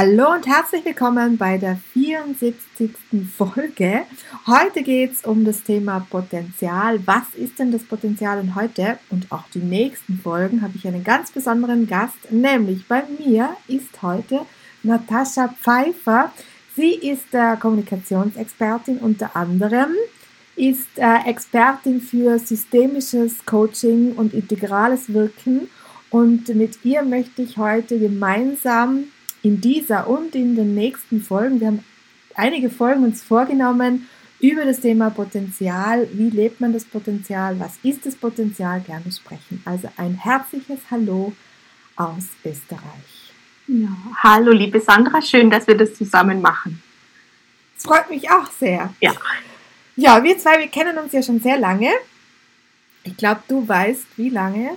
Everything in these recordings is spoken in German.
Hallo und herzlich willkommen bei der 74. Folge. Heute geht es um das Thema Potenzial. Was ist denn das Potenzial? Und heute und auch die nächsten Folgen habe ich einen ganz besonderen Gast, nämlich bei mir ist heute Natascha Pfeiffer. Sie ist äh, Kommunikationsexpertin unter anderem, ist äh, Expertin für systemisches Coaching und integrales Wirken und mit ihr möchte ich heute gemeinsam in dieser und in den nächsten Folgen, wir haben einige Folgen uns vorgenommen über das Thema Potenzial, wie lebt man das Potenzial, was ist das Potenzial, gerne sprechen. Also ein herzliches Hallo aus Österreich. Ja, hallo liebe Sandra, schön, dass wir das zusammen machen. Es freut mich auch sehr. Ja. Ja, wir zwei, wir kennen uns ja schon sehr lange. Ich glaube, du weißt, wie lange?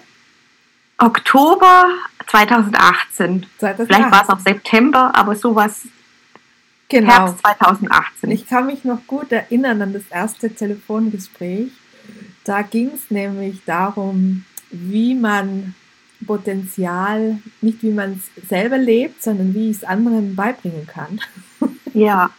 Oktober 2018. 2018. Vielleicht war es auch September, aber sowas genau. Herbst 2018. Ich kann mich noch gut erinnern an das erste Telefongespräch. Da ging es nämlich darum, wie man Potenzial, nicht wie man es selber lebt, sondern wie ich es anderen beibringen kann. Ja.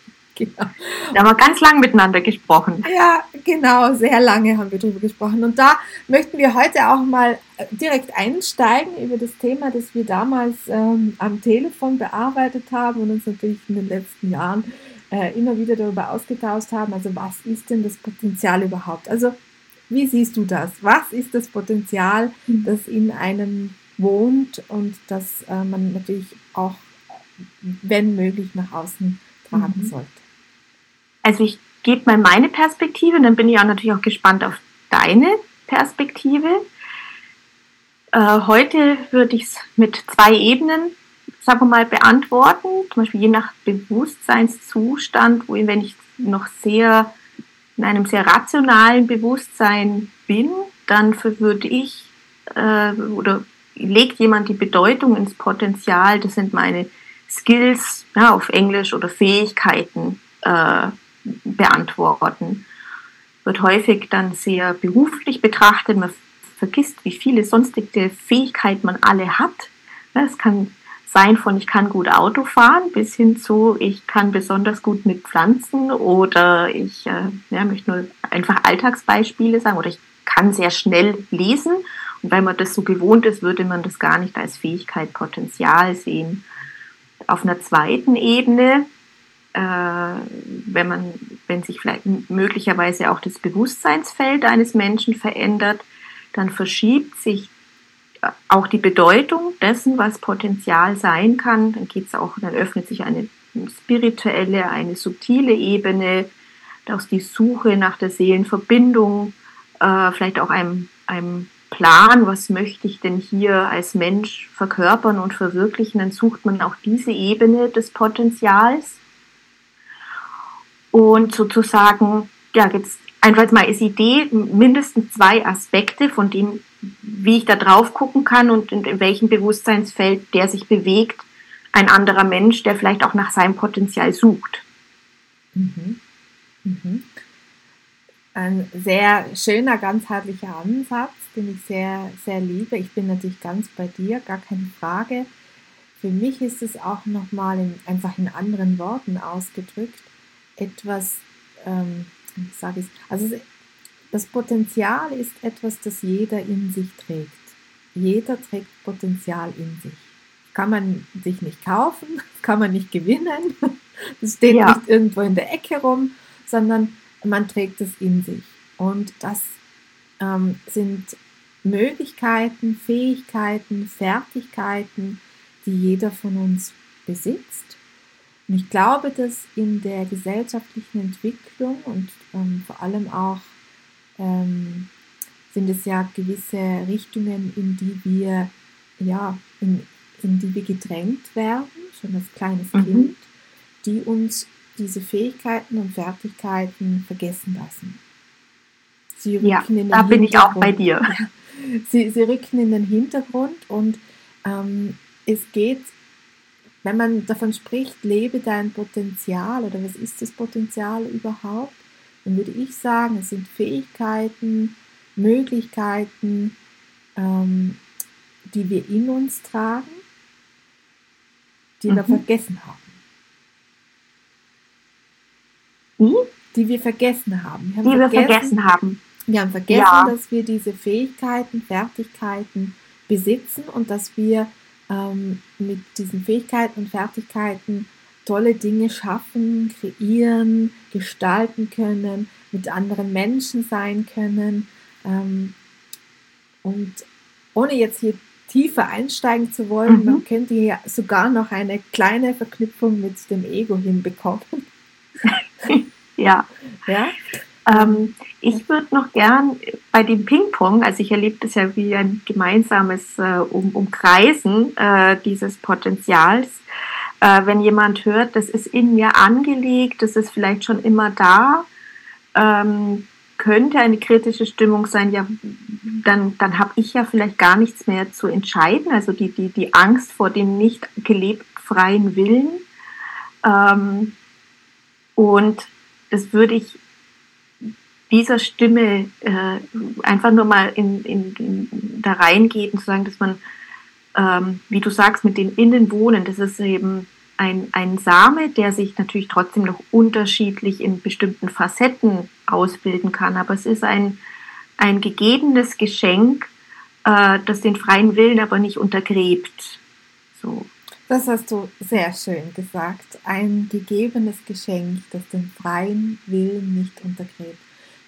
Genau. Da haben wir ganz lange miteinander gesprochen. Ja, genau, sehr lange haben wir darüber gesprochen. Und da möchten wir heute auch mal äh, direkt einsteigen über das Thema, das wir damals ähm, am Telefon bearbeitet haben und uns natürlich in den letzten Jahren äh, immer wieder darüber ausgetauscht haben. Also was ist denn das Potenzial überhaupt? Also wie siehst du das? Was ist das Potenzial, mhm. das in einem wohnt und das äh, man natürlich auch, wenn möglich, nach außen tragen mhm. sollte? Also ich gebe mal meine Perspektive und dann bin ich auch natürlich auch gespannt auf deine Perspektive. Äh, heute würde ich es mit zwei Ebenen, sagen wir mal, beantworten. Zum Beispiel je nach Bewusstseinszustand, wo wenn ich noch sehr in einem sehr rationalen Bewusstsein bin, dann würde ich äh, oder legt jemand die Bedeutung ins Potenzial, das sind meine Skills ja, auf Englisch oder Fähigkeiten äh, beantworten. Wird häufig dann sehr beruflich betrachtet. Man vergisst, wie viele sonstige Fähigkeiten man alle hat. Es kann sein von ich kann gut Auto fahren bis hin zu ich kann besonders gut mit Pflanzen oder ich äh, ja, möchte nur einfach Alltagsbeispiele sagen oder ich kann sehr schnell lesen und weil man das so gewohnt ist, würde man das gar nicht als Fähigkeit Potenzial sehen. Auf einer zweiten Ebene äh, wenn man, wenn sich vielleicht möglicherweise auch das Bewusstseinsfeld eines Menschen verändert, dann verschiebt sich auch die Bedeutung dessen, was Potenzial sein kann. Dann geht es auch, dann öffnet sich eine spirituelle, eine subtile Ebene, aus die Suche nach der Seelenverbindung, äh, vielleicht auch einem, einem Plan, was möchte ich denn hier als Mensch verkörpern und verwirklichen, dann sucht man auch diese Ebene des Potenzials und sozusagen, ja, jetzt einfach mal als Idee mindestens zwei Aspekte von dem, wie ich da drauf gucken kann und in, in welchem Bewusstseinsfeld der sich bewegt, ein anderer Mensch, der vielleicht auch nach seinem Potenzial sucht. Mhm. Mhm. Ein sehr schöner, ganzheitlicher Ansatz, den ich sehr, sehr liebe. Ich bin natürlich ganz bei dir, gar keine Frage. für mich ist es auch nochmal in, einfach in anderen Worten ausgedrückt, etwas, ähm, wie sage ich also das Potenzial ist etwas, das jeder in sich trägt. Jeder trägt Potenzial in sich. Kann man sich nicht kaufen, kann man nicht gewinnen, es steht ja. nicht irgendwo in der Ecke rum, sondern man trägt es in sich. Und das ähm, sind Möglichkeiten, Fähigkeiten, Fertigkeiten, die jeder von uns besitzt. Und ich glaube, dass in der gesellschaftlichen Entwicklung und ähm, vor allem auch ähm, sind es ja gewisse Richtungen, in die wir ja in, in die wir gedrängt werden, schon als kleines mhm. Kind, die uns diese Fähigkeiten und Fertigkeiten vergessen lassen. Sie rücken ja, in den da bin ich auch bei dir. Sie, sie rücken in den Hintergrund und ähm, es geht, wenn man davon spricht, lebe dein Potenzial oder was ist das Potenzial überhaupt, dann würde ich sagen, es sind Fähigkeiten, Möglichkeiten, ähm, die wir in uns tragen, die mhm. wir vergessen haben. Wie? Die wir vergessen haben. Wir haben die vergessen, wir vergessen haben. Wir haben vergessen, ja. dass wir diese Fähigkeiten, Fertigkeiten besitzen und dass wir ähm, mit diesen Fähigkeiten und Fertigkeiten tolle Dinge schaffen, kreieren, gestalten können, mit anderen Menschen sein können. Ähm, und ohne jetzt hier tiefer einsteigen zu wollen, mhm. man könnte ja sogar noch eine kleine Verknüpfung mit dem Ego hinbekommen. ja. ja? Ähm, ich würde noch gern bei dem Ping-Pong, also ich erlebe das ja wie ein gemeinsames äh, um, Umkreisen äh, dieses Potenzials. Äh, wenn jemand hört, das ist in mir angelegt, das ist vielleicht schon immer da, ähm, könnte eine kritische Stimmung sein, ja, dann, dann habe ich ja vielleicht gar nichts mehr zu entscheiden. Also die, die, die Angst vor dem nicht gelebt freien Willen. Ähm, und das würde ich dieser Stimme äh, einfach nur mal in, in, in, da reingehen, zu sagen, dass man, ähm, wie du sagst, mit dem Innenwohnen, das ist eben ein, ein Same, der sich natürlich trotzdem noch unterschiedlich in bestimmten Facetten ausbilden kann, aber es ist ein, ein gegebenes Geschenk, äh, das den freien Willen aber nicht untergräbt. So. Das hast du sehr schön gesagt. Ein gegebenes Geschenk, das den freien Willen nicht untergräbt.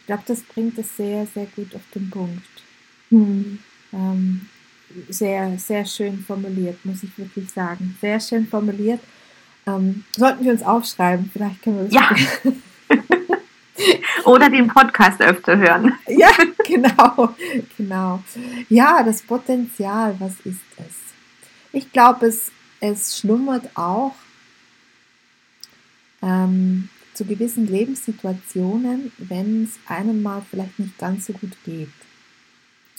Ich glaube, das bringt es sehr, sehr gut auf den Punkt. Hm. Ähm, sehr, sehr schön formuliert, muss ich wirklich sagen. Sehr schön formuliert. Ähm, sollten wir uns aufschreiben, vielleicht können wir das. Ja. Oder den Podcast öfter hören. ja, genau, genau. Ja, das Potenzial, was ist es? Ich glaube, es, es schlummert auch ähm, zu gewissen Lebenssituationen, wenn es einem mal vielleicht nicht ganz so gut geht.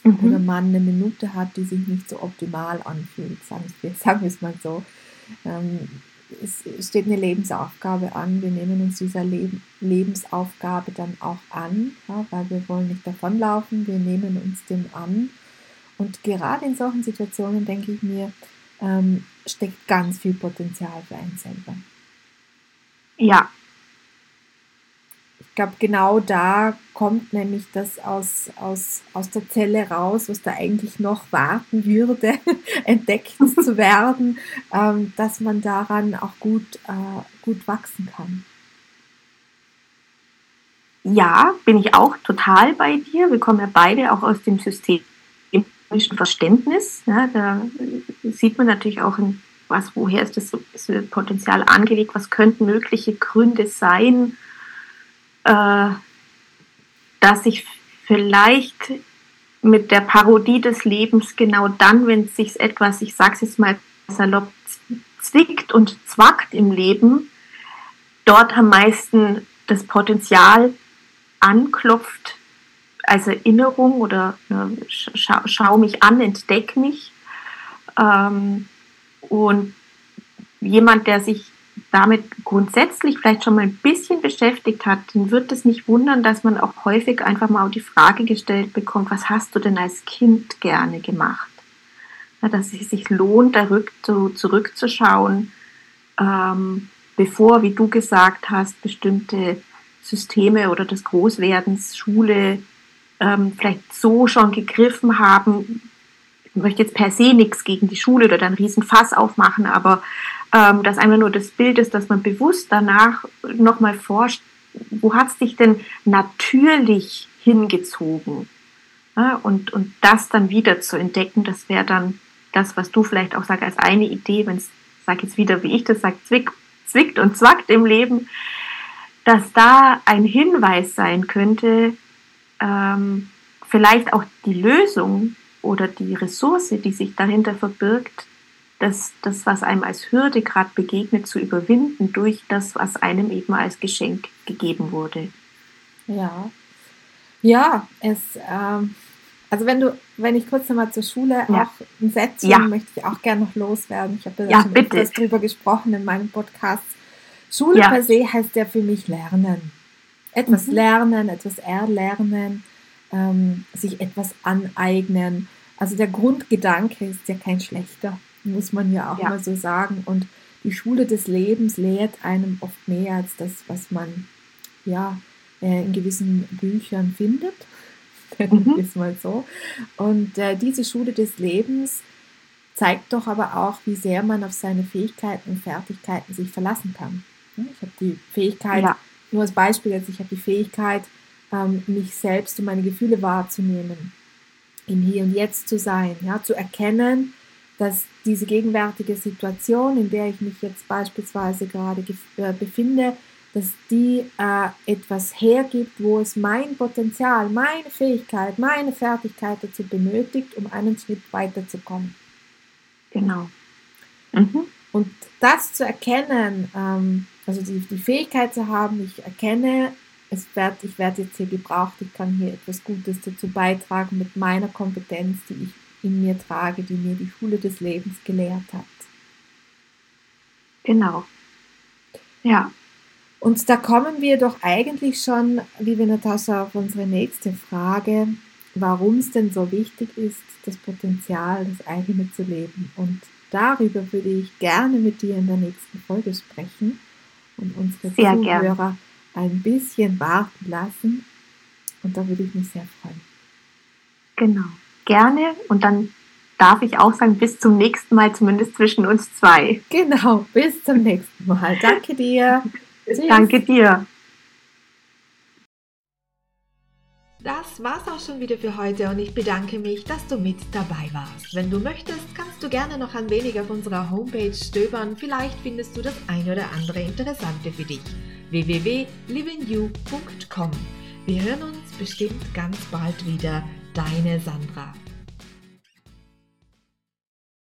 Mhm. Oder man eine Minute hat, die sich nicht so optimal anfühlt, sagen wir, sagen wir es mal so. Ähm, es steht eine Lebensaufgabe an. Wir nehmen uns dieser Leben, Lebensaufgabe dann auch an, ja, weil wir wollen nicht davonlaufen, wir nehmen uns dem an. Und gerade in solchen Situationen, denke ich mir, ähm, steckt ganz viel Potenzial für einen selber. Ja, ich glaube, genau da kommt nämlich das aus, aus, aus der Zelle raus, was da eigentlich noch warten würde, entdeckt zu werden, ähm, dass man daran auch gut, äh, gut wachsen kann. Ja, bin ich auch total bei dir. Wir kommen ja beide auch aus dem systemischen Verständnis. Ja, da sieht man natürlich auch, in was, woher ist das, das Potenzial angelegt, was könnten mögliche Gründe sein, äh, dass ich vielleicht mit der Parodie des Lebens genau dann, wenn sich etwas, ich sage es jetzt mal salopp, zwickt und zwackt im Leben, dort am meisten das Potenzial anklopft als Erinnerung oder äh, scha schau mich an, entdeck mich. Ähm, und jemand, der sich damit grundsätzlich vielleicht schon mal ein bisschen beschäftigt hat, dann wird es nicht wundern, dass man auch häufig einfach mal die Frage gestellt bekommt, was hast du denn als Kind gerne gemacht? dass es sich lohnt, da zurückzuschauen, ähm, bevor, wie du gesagt hast, bestimmte Systeme oder des Großwerdens, Schule ähm, vielleicht so schon gegriffen haben. Ich möchte jetzt per se nichts gegen die Schule oder dann riesen Fass aufmachen, aber ähm, dass einfach nur das Bild ist, dass man bewusst danach nochmal forscht, wo hat es dich denn natürlich hingezogen? Ja, und, und das dann wieder zu entdecken, das wäre dann das, was du vielleicht auch sagst als eine Idee, wenn es, sag jetzt wieder, wie ich das sage, zwick, zwickt und zwackt im Leben, dass da ein Hinweis sein könnte, ähm, vielleicht auch die Lösung oder die Ressource, die sich dahinter verbirgt, das, das was einem als Hürde gerade begegnet, zu überwinden durch das, was einem eben als Geschenk gegeben wurde. Ja, ja, es, ähm, also wenn du, wenn ich kurz nochmal zur Schule ja. auch ein Sätzchen ja. möchte ich auch gerne noch loswerden. Ich habe ja, ja schon bitte. etwas drüber gesprochen in meinem Podcast. Schule ja. per se heißt ja für mich lernen. Etwas mhm. lernen, etwas erlernen, ähm, sich etwas aneignen. Also der Grundgedanke ist ja kein schlechter, muss man ja auch mal so sagen. Und die Schule des Lebens lehrt einem oft mehr als das, was man ja äh, in gewissen Büchern findet. Mhm. ist mal so. Und äh, diese Schule des Lebens zeigt doch aber auch, wie sehr man auf seine Fähigkeiten und Fertigkeiten sich verlassen kann. Ich habe die Fähigkeit, ja. nur als Beispiel jetzt, ich habe die Fähigkeit, ähm, mich selbst und meine Gefühle wahrzunehmen, im Hier und Jetzt zu sein, ja, zu erkennen, dass diese gegenwärtige Situation, in der ich mich jetzt beispielsweise gerade äh, befinde, dass die äh, etwas hergibt, wo es mein Potenzial, meine Fähigkeit, meine Fertigkeit dazu benötigt, um einen Schritt weiterzukommen. Genau. Mhm. Und das zu erkennen, ähm, also die, die Fähigkeit zu haben, ich erkenne, es werd, ich werde jetzt hier gebraucht, ich kann hier etwas Gutes dazu beitragen mit meiner Kompetenz, die ich in mir trage, die mir die Schule des Lebens gelehrt hat. Genau. Ja. Und da kommen wir doch eigentlich schon, liebe Natascha, auf unsere nächste Frage, warum es denn so wichtig ist, das Potenzial, das eigene zu leben. Und darüber würde ich gerne mit dir in der nächsten Folge sprechen und unsere sehr Zuhörer gern. Ein bisschen warten lassen. Und da würde ich mich sehr freuen. Genau, gerne. Und dann darf ich auch sagen, bis zum nächsten Mal, zumindest zwischen uns zwei. Genau, bis zum nächsten Mal. Danke dir. Danke dir. Das war's auch schon wieder für heute und ich bedanke mich, dass du mit dabei warst. Wenn du möchtest, kannst du gerne noch ein wenig auf unserer Homepage stöbern. Vielleicht findest du das ein oder andere Interessante für dich. www.livingyou.com Wir hören uns bestimmt ganz bald wieder. Deine Sandra.